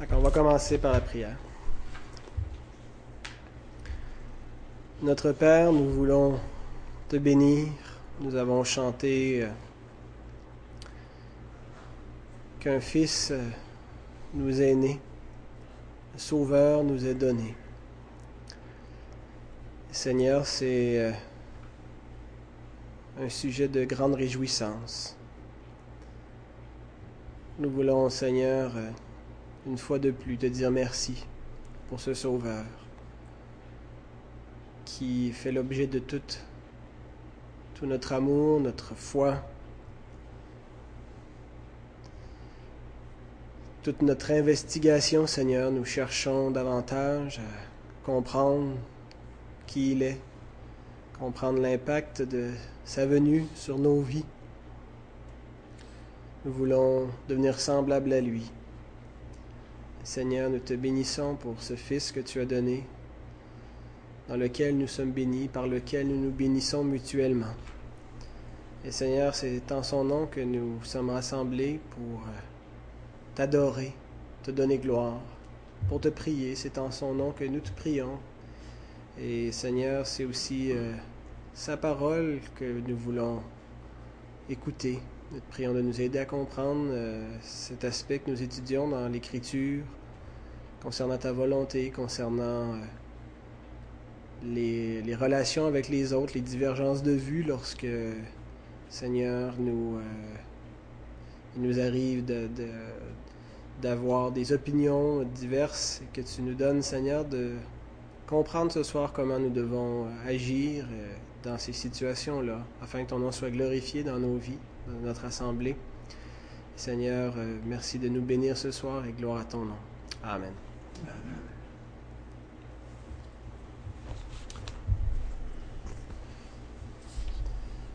on va commencer par la prière. Notre Père, nous voulons te bénir. Nous avons chanté euh, qu'un Fils euh, nous est né, un Sauveur nous est donné. Seigneur, c'est euh, un sujet de grande réjouissance. Nous voulons, Seigneur, une fois de plus te dire merci pour ce Sauveur qui fait l'objet de tout, tout notre amour, notre foi, toute notre investigation, Seigneur. Nous cherchons davantage à comprendre qui il est, comprendre l'impact de sa venue sur nos vies. Nous voulons devenir semblables à lui. Seigneur, nous te bénissons pour ce Fils que tu as donné, dans lequel nous sommes bénis, par lequel nous nous bénissons mutuellement. Et Seigneur, c'est en son nom que nous sommes rassemblés pour euh, t'adorer, te donner gloire, pour te prier. C'est en son nom que nous te prions. Et Seigneur, c'est aussi euh, sa parole que nous voulons écouter. Nous prions de nous aider à comprendre euh, cet aspect que nous étudions dans l'Écriture concernant ta volonté, concernant les, relations avec les autres, les divergences de vue lorsque, Seigneur, nous, euh, il nous arrive de, d'avoir des opinions diverses et que tu nous donnes, Seigneur, de comprendre ce soir comment nous devons agir euh, dans ces situations-là, afin que ton nom soit glorifié dans nos vies, notre assemblée. Seigneur, euh, merci de nous bénir ce soir et gloire à ton nom. Amen.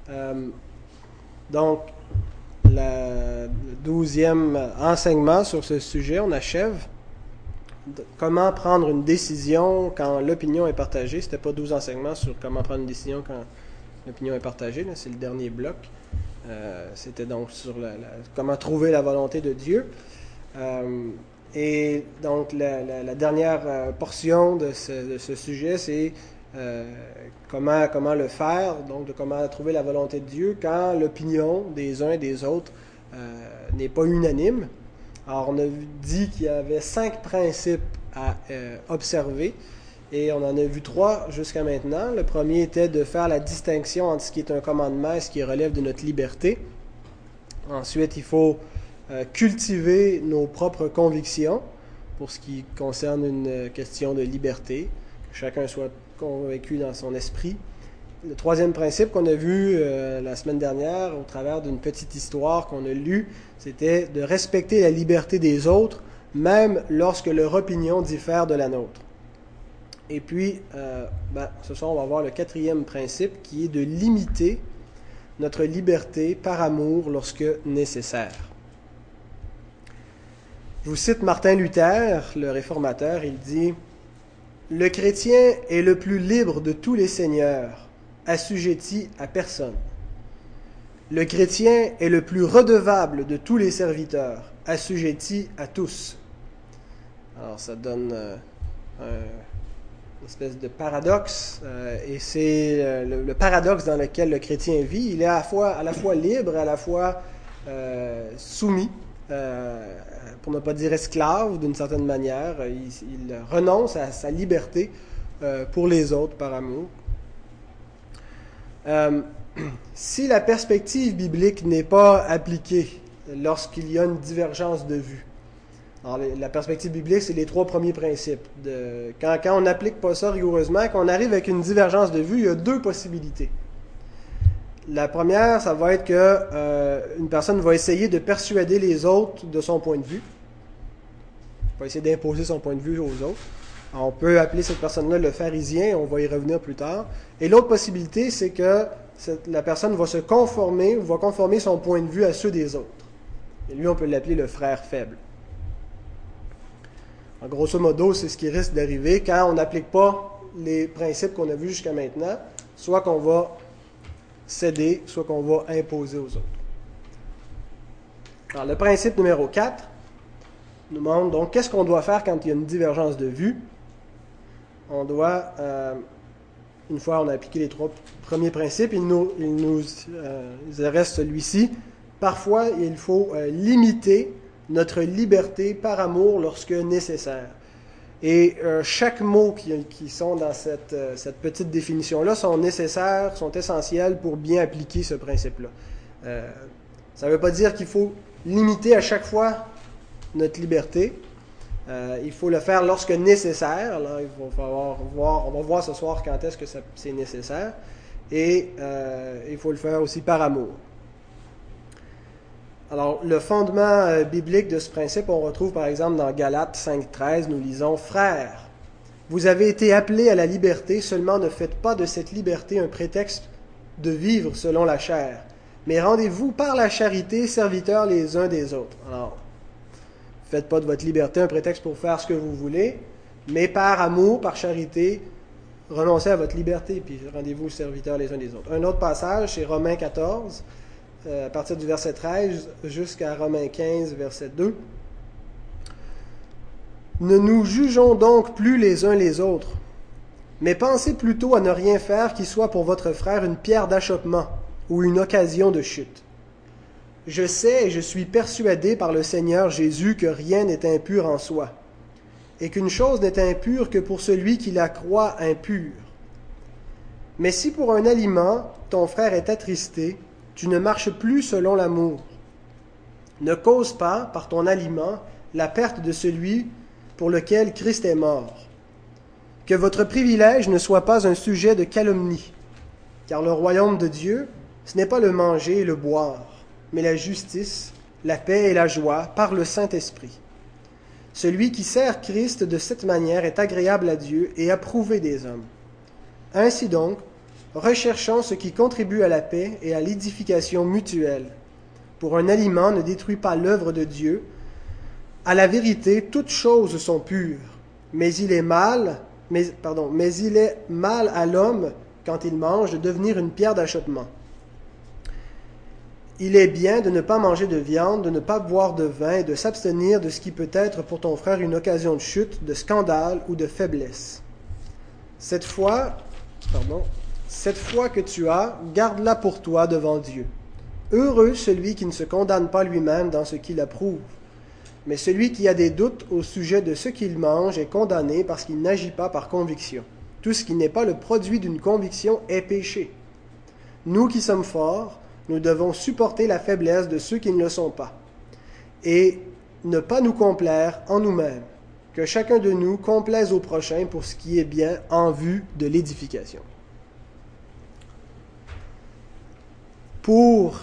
Euh, donc, le douzième enseignement sur ce sujet, on achève. Comment prendre une décision quand l'opinion est partagée? C'était pas douze enseignements sur comment prendre une décision quand l'opinion est partagée. C'est le dernier bloc. Euh, c'était donc sur comment trouver la volonté de Dieu. Euh, et donc, la, dernière portion de ce sujet, c'est euh, comment, comment le faire, donc de comment trouver la volonté de Dieu quand l'opinion des uns et des autres euh, n'est pas unanime. Alors, on a dit qu'il y avait cinq principes à euh, observer et on en a vu trois jusqu'à maintenant. Le premier était de faire la distinction entre ce qui est un commandement et ce qui relève de notre liberté. Ensuite, il faut cultiver nos propres convictions pour ce qui concerne une question de liberté, que chacun soit convaincu dans son esprit. Le troisième principe qu'on a vu euh, la semaine dernière au travers d'une petite histoire qu'on a lue, c'était de respecter la liberté des autres, même lorsque leur opinion diffère de la nôtre. Et puis, euh, ben, ce soir, on va voir le quatrième principe qui est de limiter notre liberté par amour lorsque nécessaire. Je vous cite Martin Luther, le réformateur, il dit le chrétien est le plus libre de tous les seigneurs, assujetti à personne. Le chrétien est le plus redevable de tous les serviteurs, assujetti à tous. Alors ça donne euh, une espèce de paradoxe, euh, et c'est euh, le, paradoxe dans lequel le chrétien vit. Il est à la fois, à la libre, à la fois soumis pour ne pas dire esclave d'une certaine manière. Il, renonce à sa liberté euh, pour les autres par amour. Euh, si la perspective biblique n'est pas appliquée lorsqu'il y a une divergence de vue, alors, la perspective biblique, c'est les trois premiers principes. Quand, on n'applique pas ça rigoureusement, quand on arrive avec une divergence de vue, il y a deux possibilités. La première, ça va être que euh, une personne va essayer de persuader les autres de son point de vue. Va essayer d'imposer son point de vue aux autres. on peut appeler cette personne-là le pharisien, on va y revenir plus tard. Et l'autre possibilité, c'est que la personne va se conformer, va conformer son point de vue à ceux des autres. Et lui, on peut l'appeler le frère faible. Grosso modo, c'est ce qui risque d'arriver quand on n'applique pas les principes qu'on a vus jusqu'à maintenant, soit qu'on va céder, soit qu'on va imposer aux autres. Alors, le principe numéro 4, nous montre donc qu'est-ce qu'on doit faire quand il y a une divergence de vue. On doit, euh, une fois on a appliqué les trois premiers principes, il nous, il nous euh, reste celui-ci. Parfois, il faut euh, limiter notre liberté par amour lorsque nécessaire. Et chaque mot qui, qui, sont dans cette, cette petite définition-là sont nécessaires, sont essentiels pour bien appliquer ce principe-là. ça ne veut pas dire qu'il faut limiter à chaque fois notre liberté. Euh, il faut le faire lorsque nécessaire. Là, il va falloir voir, on va voir ce soir quand est-ce que c'est nécessaire. Et euh, il faut le faire aussi par amour. Alors, le fondement euh, biblique de ce principe, on retrouve par exemple dans Galates 5.13, nous lisons Frères, vous avez été appelés à la liberté, seulement ne faites pas de cette liberté un prétexte de vivre selon la chair, mais rendez-vous par la charité serviteurs les uns des autres. Alors, faites pas de votre liberté un prétexte pour faire ce que vous voulez, mais par amour, par charité, renoncez à votre liberté, puis rendez-vous serviteurs les uns des autres. Un autre passage, c'est Romains 14, euh, à partir du verset 13 jusqu'à Romains 15, verset 2. Ne nous jugeons donc plus les uns les autres, mais pensez plutôt à ne rien faire qui soit pour votre frère une pierre d'achoppement ou une occasion de chute. Je sais et je suis persuadé par le Seigneur Jésus que rien n'est impur en soi, et qu'une chose n'est impure que pour celui qui la croit impure. Mais si pour un aliment ton frère est attristé, tu ne marches plus selon l'amour. Ne cause pas, par ton aliment, la perte de celui pour lequel Christ est mort. Que votre privilège ne soit pas un sujet de calomnie, car le royaume de Dieu, ce n'est pas le manger et le boire mais la justice, la paix et la joie par le Saint-Esprit. Celui qui sert Christ de cette manière est agréable à Dieu et approuvé des hommes. Ainsi donc, recherchons ce qui contribue à la paix et à l'édification mutuelle. Pour un aliment ne détruit pas l'œuvre de Dieu. À la vérité, toutes choses sont pures, mais il est mal, mais, il est mal à l'homme, quand il mange, de devenir une pierre d'achoppement il est bien de ne pas manger de viande, de ne pas boire de vin et de s'abstenir de ce qui peut être pour ton frère une occasion de chute, de scandale ou de faiblesse. Cette foi, pardon, cette foi que tu as, garde-la pour toi devant Dieu. Heureux celui qui ne se condamne pas lui-même dans ce qu'il approuve. Mais celui qui a des doutes au sujet de ce qu'il mange est condamné parce qu'il n'agit pas par conviction. Tout ce qui n'est pas le produit d'une conviction est péché. Nous qui sommes forts, nous devons supporter la faiblesse de ceux qui ne le sont pas et ne pas nous complaire en nous-mêmes, que chacun de nous complaise au prochain pour ce qui est bien en vue de l'édification. Pour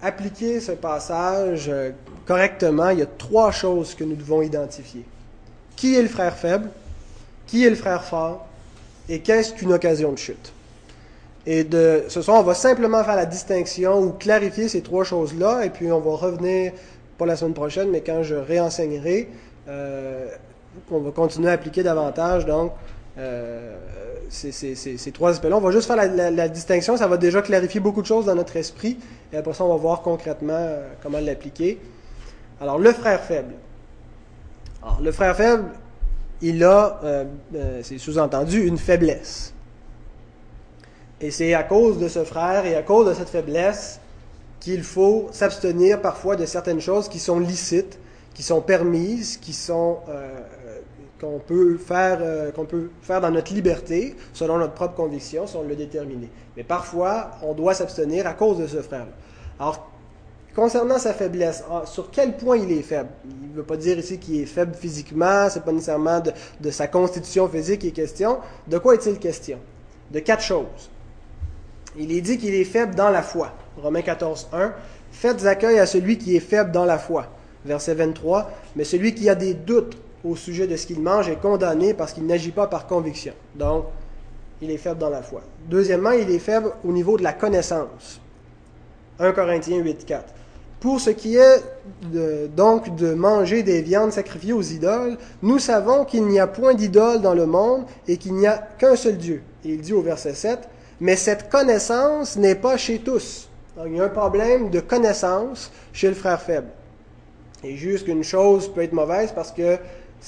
appliquer ce passage euh, correctement, il y a trois choses que nous devons identifier. Qui est le frère faible? Qui est le frère fort? Et qu'est-ce qu'une occasion de chute? Et de ce soir, on va simplement faire la distinction ou clarifier ces trois choses-là, et puis on va revenir, pas la semaine prochaine, mais quand je réenseignerai, euh, on va continuer à appliquer davantage, donc, euh, ces, trois aspects-là. On va juste faire la, distinction, ça va déjà clarifier beaucoup de choses dans notre esprit, et après ça, on va voir concrètement euh, comment l'appliquer. Alors, le frère faible. Alors, le frère faible, il a, euh, c'est sous-entendu, une faiblesse. Et c'est à cause de ce frère et à cause de cette faiblesse qu'il faut s'abstenir parfois de certaines choses qui sont licites, qui sont permises, qui sont qu'on peut faire euh, qu'on peut faire dans notre liberté, selon notre propre conviction, si on le déterminé. Mais parfois, on doit s'abstenir à cause de ce frère. Alors, concernant sa faiblesse, ah, sur quel point il est faible? Il ne veut pas dire ici qu'il est faible physiquement, c'est pas nécessairement de, de sa constitution physique qui est question. De quoi est-il question? De quatre choses. Il est dit qu'il est faible dans la foi. Romains 14, 1. Faites accueil à celui qui est faible dans la foi. Verset 23. Mais celui qui a des doutes au sujet de ce qu'il mange est condamné parce qu'il n'agit pas par conviction. Donc, il est faible dans la foi. Deuxièmement, il est faible au niveau de la connaissance. 1 Corinthiens 8, 4. Pour ce qui est donc de manger des viandes sacrifiées aux idoles, nous savons qu'il n'y a point d'idole dans le monde et qu'il n'y a qu'un seul Dieu. Et il dit au verset 7, mais cette connaissance n'est pas chez tous. il y a un problème de connaissance chez le frère faible. Il juge qu'une chose peut être mauvaise parce que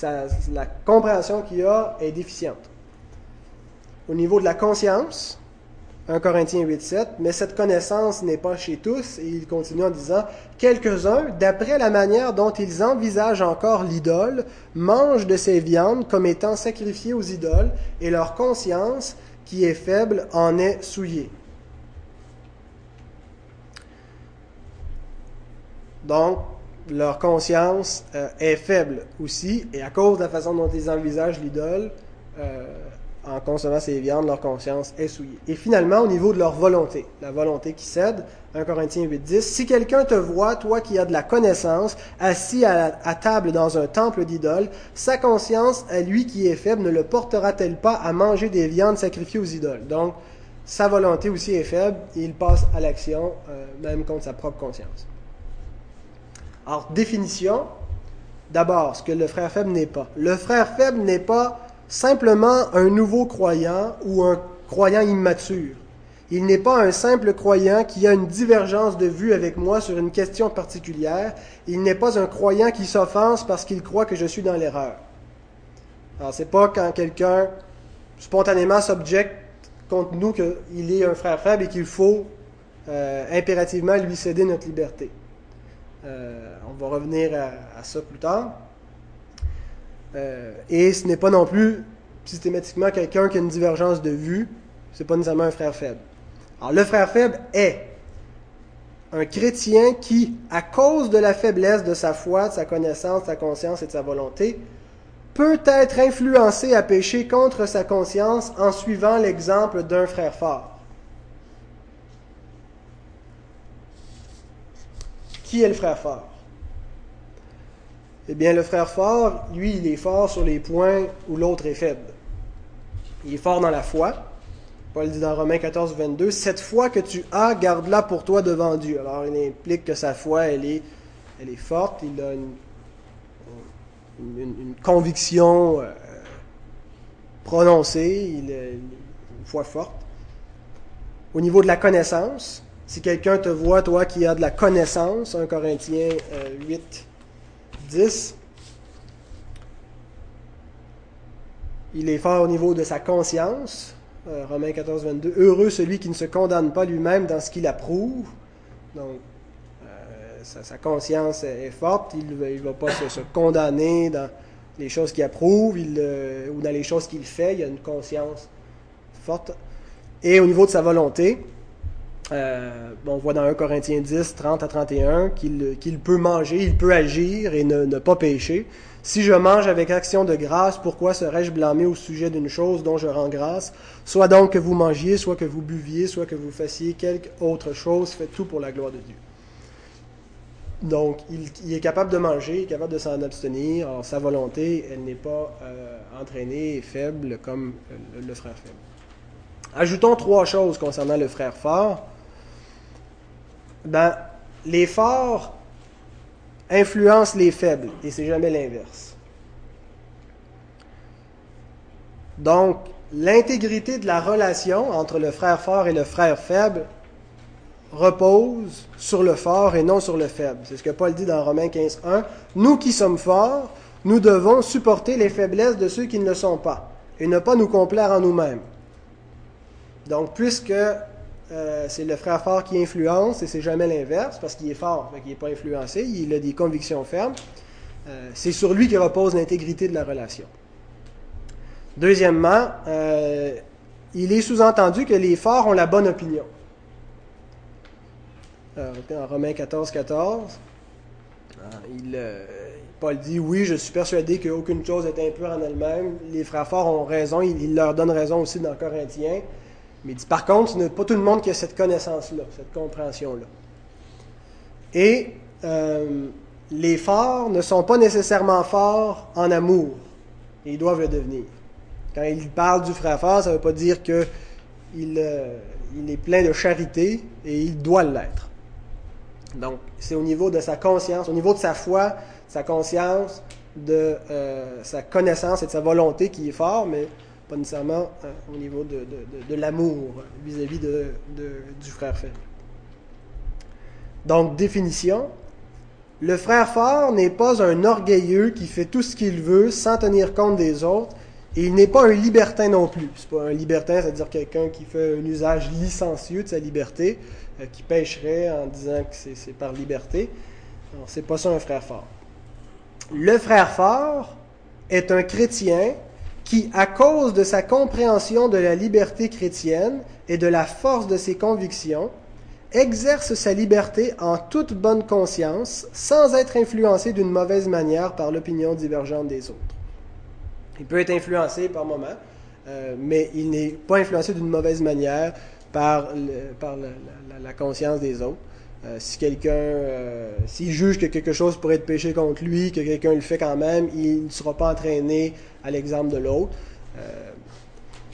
la compréhension qu'il a est déficiente. Au niveau de la conscience, 1 Corinthiens 8, 7, mais cette connaissance n'est pas chez tous, et il continue en disant, quelques-uns, d'après la manière dont ils envisagent encore l'idole, mangent de ces viandes comme étant sacrifiées aux idoles, et leur conscience, qui est faible, en est souillée. Donc, leur conscience euh, est faible aussi, et à cause de la façon dont ils envisagent l'idole, euh, en consommant ces viandes, leur conscience est souillée. Et finalement, au niveau de leur volonté, la volonté qui cède, 1 Corinthiens 8, 10, si quelqu'un te voit, toi qui as de la connaissance, assis à, table dans un temple d'idole, sa conscience, à lui qui est faible, ne le portera-t-elle pas à manger des viandes sacrifiées aux idoles Donc, sa volonté aussi est faible, et il passe à l'action, euh, même contre sa propre conscience. Alors, définition, d'abord, ce que le frère faible n'est pas. Le frère faible n'est pas simplement un nouveau croyant ou un croyant immature. Il n'est pas un simple croyant qui a une divergence de vue avec moi sur une question particulière. Il n'est pas un croyant qui s'offense parce qu'il croit que je suis dans l'erreur. Alors, c'est pas quand quelqu'un spontanément s'objecte contre nous qu'il est un frère faible et qu'il faut euh, impérativement lui céder notre liberté. Euh, on va revenir à ça plus tard. Euh, et ce n'est pas non plus systématiquement quelqu'un qui a une divergence de vue, c'est pas nécessairement un frère faible. Alors le frère faible est un chrétien qui, à cause de la faiblesse de sa foi, de sa connaissance, de sa conscience et de sa volonté, peut être influencé à pécher contre sa conscience en suivant l'exemple d'un frère fort. Qui est le frère fort? Eh bien, le frère fort, lui, il est fort sur les points où l'autre est faible. Il est fort dans la foi. Paul dit dans Romains 14, 22, Cette foi que tu as, garde-la pour toi devant Dieu. Alors, il implique que sa foi, elle est, elle est forte. Il a une, conviction euh, prononcée. Il a une foi forte. Au niveau de la connaissance, si quelqu'un te voit, toi qui as de la connaissance, 1 Corinthiens 8, euh, 10. Il est fort au niveau de sa conscience. Euh, Romains 14, 22. Heureux celui qui ne se condamne pas lui-même dans ce qu'il approuve. Donc, euh, sa, conscience est, forte. Il ne va pas se, condamner dans les choses qu'il approuve ou dans les choses qu'il fait. Il a une conscience forte. Et au niveau de sa volonté, euh, on voit dans 1 Corinthiens 10, 30 à 31 qu'il peut manger, il peut agir et ne, pas pécher. Si je mange avec action de grâce, pourquoi serais-je blâmé au sujet d'une chose dont je rends grâce? Soit donc que vous mangiez, soit que vous buviez, soit que vous fassiez quelque autre chose, faites tout pour la gloire de Dieu. Donc, il, est capable de manger, il est capable de s'en abstenir. Alors, sa volonté, elle n'est pas euh, entraînée et faible comme le frère faible. Ajoutons trois choses concernant le frère fort ben, les forts influencent les faibles et c'est jamais l'inverse. Donc, l'intégrité de la relation entre le frère fort et le frère faible repose sur le fort et non sur le faible. C'est ce que Paul dit dans Romains 15.1. Nous qui sommes forts, nous devons supporter les faiblesses de ceux qui ne le sont pas et ne pas nous complaire en nous-mêmes. Donc, puisque euh, c'est le frère fort qui influence et c'est jamais l'inverse parce qu'il est fort, mais qu'il n'est pas influencé, il a des convictions fermes. Euh, c'est sur lui que repose l'intégrité de la relation. Deuxièmement, euh, il est sous-entendu que les forts ont la bonne opinion. en Romains 14, 14, il, Paul dit Oui, je suis persuadé qu'aucune chose est impure en elle-même. Les frères forts ont raison, il, il leur donne raison aussi dans Corinthiens. Mais il dit, par contre, ce n'est pas tout le monde qui a cette connaissance-là, cette compréhension-là. Et euh, les forts ne sont pas nécessairement forts en amour. ils doivent le devenir. Quand il parle du frère fort, ça ne veut pas dire qu'il euh, est plein de charité et il doit l'être. Donc, c'est au niveau de sa conscience, au niveau de sa foi, sa conscience, de euh, sa connaissance et de sa volonté qui est fort, mais nécessairement euh, au niveau de, l'amour vis-à-vis du frère faible. Donc, définition, Le frère fort n'est pas un orgueilleux qui fait tout ce qu'il veut sans tenir compte des autres, et il n'est pas un libertin non plus. C'est pas un libertin, c'est-à-dire quelqu'un qui fait un usage licencieux de sa liberté, euh, qui pêcherait en disant que c'est par liberté. Alors, c'est pas ça un frère fort. Le frère fort est un chrétien qui, à cause de sa compréhension de la liberté chrétienne et de la force de ses convictions, exerce sa liberté en toute bonne conscience, sans être influencé d'une mauvaise manière par l'opinion divergente des autres. Il peut être influencé par moment, euh, mais il n'est pas influencé d'une mauvaise manière par la, conscience des autres. Euh, si quelqu'un, euh, s'il juge que quelque chose pourrait être péché contre lui, que quelqu'un le fait quand même, il ne sera pas entraîné à l'exemple de l'autre.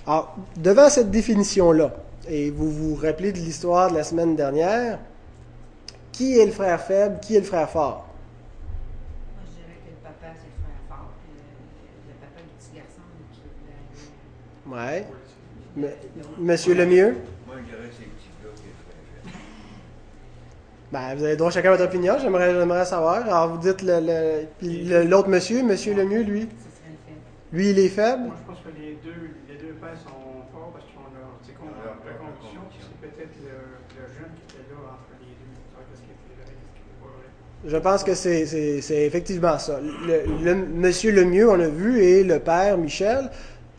alors, devant cette définition-là, et vous vous rappelez de l'histoire de la semaine dernière, qui est le frère faible, qui est le frère fort? Moi, je dirais que le papa, c'est le frère fort, le, papa du petit garçon qui Ouais. Monsieur Lemieux? Moi, je dirais que c'est le petit gars qui est le frère faible. Ben, vous avez droit chacun votre opinion, j'aimerais, j'aimerais savoir. Alors, vous dites le, le, l'autre monsieur, monsieur Lemieux, lui? Ce serait le faible. Lui, il est faible? Moi, je pense que les deux, les deux pères sont forts parce qu'ils ont leur, tu sais, con- Leur- leur leur conviction. conviction. C'est peut-être le, le jeune qui était là entre les deux. Qu'est-ce qui était vrai, qu'est-ce qui était pas vrai. Je pense que c'est, c'est, c'est effectivement ça. Le, le- monsieur Lemieux, on a vu, et le père Michel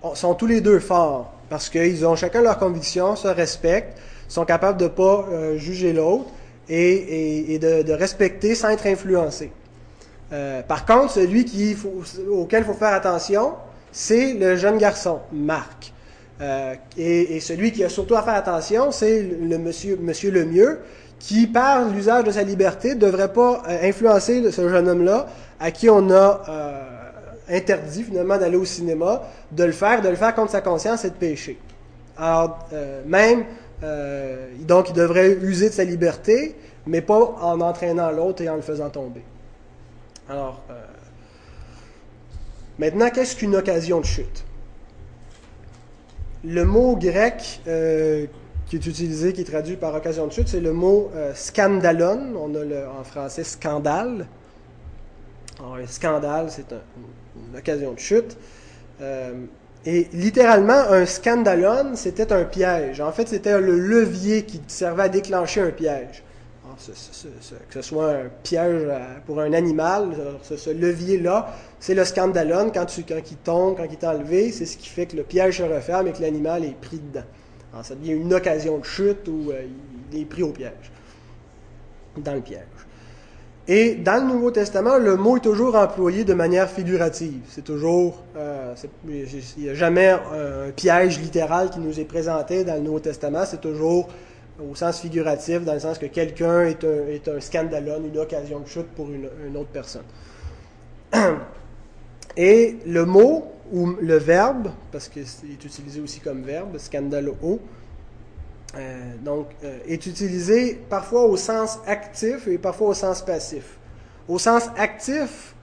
on- sont tous les deux forts parce qu'ils ont chacun leurs convictions, se respectent, sont capables de pas euh, juger l'autre et, de, respecter sans être influencé. Euh, par contre, celui auquel il faut faire attention, c'est le jeune garçon, Marc. Euh, et, celui qui a surtout à faire attention, c'est le monsieur, Lemieux, qui, par l'usage de sa liberté, ne devrait pas euh, influencer ce jeune homme-là, à qui on a interdit finalement d'aller au cinéma, de le faire, de le faire contre sa conscience et de pécher. Alors, même, euh, donc, il devrait user de sa liberté, mais pas en entraînant l'autre et en le faisant tomber. Alors, euh, maintenant, qu'est-ce qu'une occasion de chute? Le mot grec euh, qui est utilisé, qui est traduit par occasion de chute, c'est le mot scandalon. On a le, en français scandale. Alors, un scandale, c'est un- une occasion de chute. Euh, et littéralement, un scandalon, c'était un piège. En fait, c'était le levier qui servait à déclencher un piège. Ce- que ce soit un piège à- pour un animal, ce, levier-là, c'est le scandalon. Quand, tu, quand il tombe, quand il est enlevé, c'est ce qui fait que le piège se referme et que l'animal est pris dedans. Alors, ça devient une occasion de chute où euh, il est pris au piège, dans le piège. Et dans le Nouveau Testament, le mot est toujours employé de manière figurative. C'est toujours, euh, il n'y a jamais un, un piège littéral qui nous est présenté dans le Nouveau Testament. C'est toujours au sens figuratif, dans le sens que quelqu'un est un, est un scandalon, une occasion de chute pour une, une autre personne. Et le mot ou le verbe, parce qu'il est utilisé aussi comme verbe, scandalo, euh, donc, euh, est utilisé parfois au sens actif et parfois au sens passif. Au sens actif,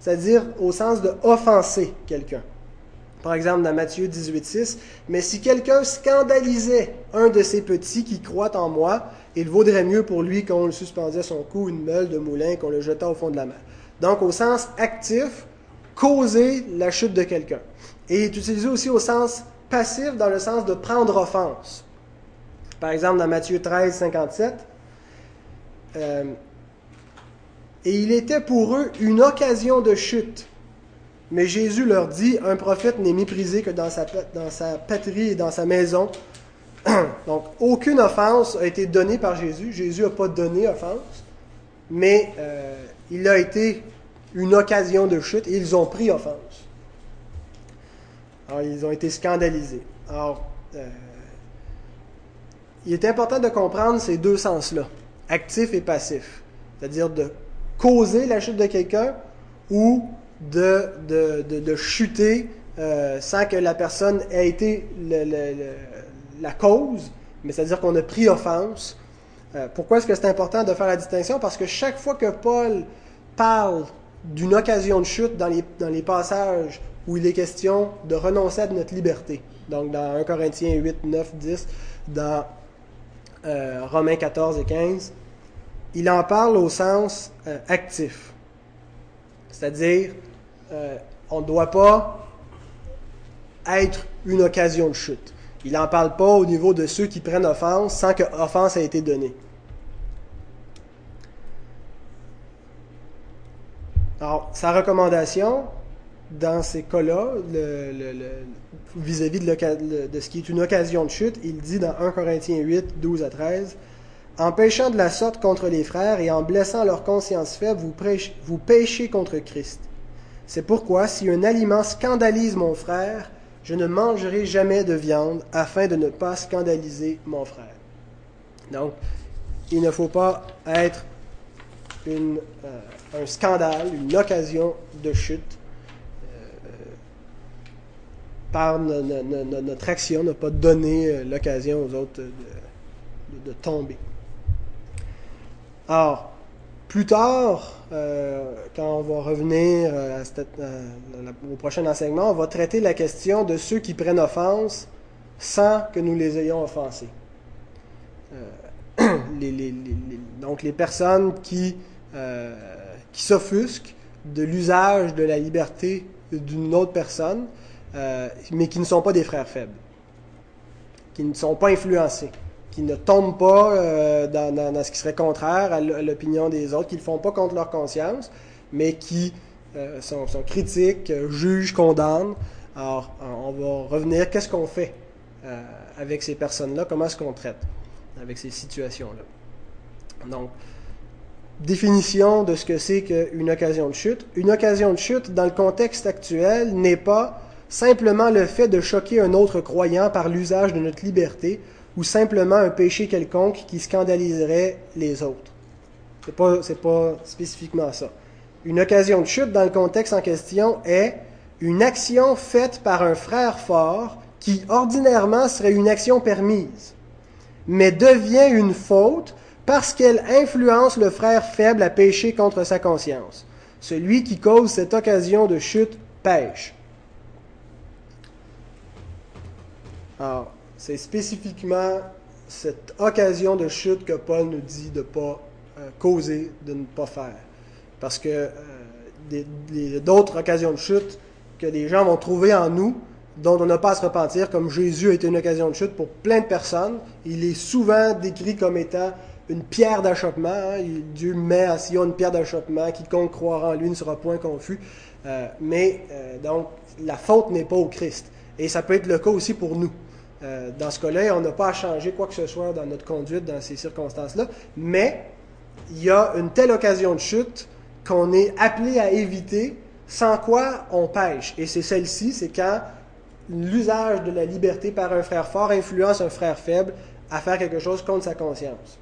c'est-à-dire au sens de offenser quelqu'un. Par exemple, dans Matthieu 18,6, Mais si quelqu'un scandalisait un de ces petits qui croient en moi, il vaudrait mieux pour lui qu'on le suspendait à son cou une meule de moulin qu'on le jetât au fond de la mer. Donc, au sens actif, causer la chute de quelqu'un. Et est utilisé aussi au sens passif, dans le sens de prendre offense. Par exemple, dans Matthieu 13, 57, euh, Et il était pour eux une occasion de chute. Mais Jésus leur dit, un prophète n'est méprisé que dans sa, patrie et dans sa maison. Donc, aucune offense a été donnée par Jésus. Jésus n'a pas donné offense, mais euh, il a été une occasion de chute et ils ont pris offense. Alors, ils ont été scandalisés. Alors, euh, il est important de comprendre ces deux sens-là, actif et passif. C'est-à-dire de causer la chute de quelqu'un ou de, de, de, de chuter euh, sans que la personne ait été la cause, mais c'est-à-dire qu'on a pris offense. Euh, pourquoi est-ce que c'est important de faire la distinction? Parce que chaque fois que Paul parle d'une occasion de chute dans les, dans les passages où il est question de renoncer à notre liberté, donc dans 1 Corinthiens 8, 9, 10, dans euh, Romains 14 et 15, il en parle au sens euh, actif. C'est-à-dire, euh, on ne doit pas être une occasion de chute. Il n'en parle pas au niveau de ceux qui prennent offense sans que offense ait été donnée. Alors, sa recommandation, dans ces cas-là, vis-à-vis de, ce qui est une occasion de chute, il dit dans 1 Corinthiens 8, 12 à 13, En péchant de la sorte contre les frères et en blessant leur conscience faible, vous, péchez contre Christ. C'est pourquoi, si un aliment scandalise mon frère, je ne mangerai jamais de viande afin de ne pas scandaliser mon frère. Donc, il ne faut pas être euh, un scandale, une occasion de chute. Euh, par no- no- no- no- notre action, ne pas donner euh, l'occasion aux autres de, de- tomber. Alors, plus tard, euh, quand on va revenir euh, euh, au prochain enseignement, on va traiter la question de ceux qui prennent offense sans que nous les ayons offensés. Euh, donc les personnes euh, qui s'offusquent de l'usage de la liberté d'une autre personne, euh, mais qui ne sont pas des frères faibles, qui ne sont pas influencés, qui ne tombent pas euh, dans, ce qui serait contraire à l'opinion des autres, qui ne le font pas contre leur conscience, mais qui euh, sont, sont critiques, jugent, condamnent. Alors, on va revenir, qu'est-ce qu'on fait avec ces personnes-là, comment est-ce qu'on traite avec ces situations-là? Donc, définition de ce que c'est qu'une occasion de chute. Une occasion de chute, dans le contexte actuel, n'est pas simplement le fait de choquer un autre croyant par l'usage de notre liberté ou simplement un péché quelconque qui scandaliserait les autres. Pas, c'est pas spécifiquement ça. Une occasion de chute dans le contexte en question est une action faite par un frère fort qui ordinairement serait une action permise, mais devient une faute parce qu'elle influence le frère faible à pécher contre sa conscience. Celui qui cause cette occasion de chute pêche. Alors, c'est spécifiquement cette occasion de chute que Paul nous dit de ne pas euh, causer, de ne pas faire. Parce que euh, d'autres occasions de chute que les gens vont trouver en nous, dont on n'a pas à se repentir, comme Jésus a été une occasion de chute pour plein de personnes. Il est souvent décrit comme étant une pierre d'achoppement. hein. Dieu met à Sion une pierre d'achoppement. Quiconque croira en lui ne sera point confus. Euh, mais donc, la faute n'est pas au Christ. Et ça peut être le cas aussi pour nous. Euh, dans ce cas-là, on n'a pas à changer quoi que ce soit dans notre conduite dans ces circonstances-là. Mais il y a une telle occasion de chute qu'on est appelé à éviter, sans quoi on pêche. Et c'est celle-ci, c'est quand l'usage de la liberté par un frère fort influence un frère faible à faire quelque chose contre sa conscience.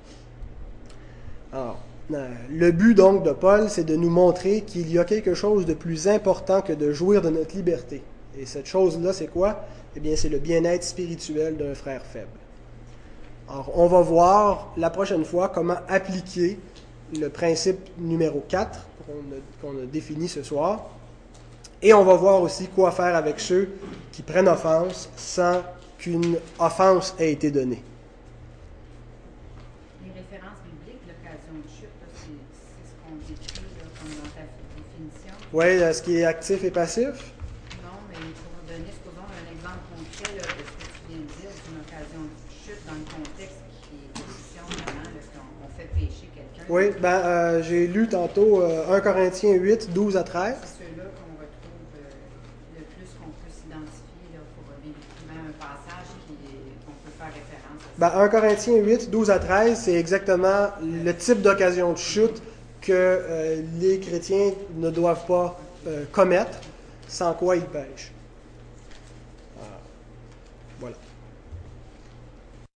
Alors, euh, le but donc de Paul, c'est de nous montrer qu'il y a quelque chose de plus important que de jouir de notre liberté. Et cette chose-là, c'est quoi? Eh bien, c'est le bien-être spirituel d'un frère faible. Alors, on va voir la prochaine fois comment appliquer le principe numéro 4 qu'on a, défini ce soir. Et on va voir aussi quoi faire avec ceux qui prennent offense sans qu'une offense ait été donnée. Les références bibliques, l'occasion de chute, c'est c'est ce qu'on décrit là, comme dans ta définition. Oui, ce qui est actif et passif. Non, mais pour donner, supposons, un exemple concret là, de ce que tu viens de dire, d'une occasion de chute dans le contexte qui est discussion vraiment, là, qu'on on fait pécher quelqu'un. Oui, ben, euh, j'ai lu tantôt euh, 1 Corinthiens 8, 12 à 13. C'est ceux-là qu'on retrouve euh, le plus qu'on peut s'identifier là, pour véhiculer un passage qu'on peut faire référence à Ben, 1 Corinthiens 8, 12 à 13, c'est exactement le type d'occasion de chute que euh, les chrétiens ne doivent pas euh, commettre, sans quoi ils pêchent.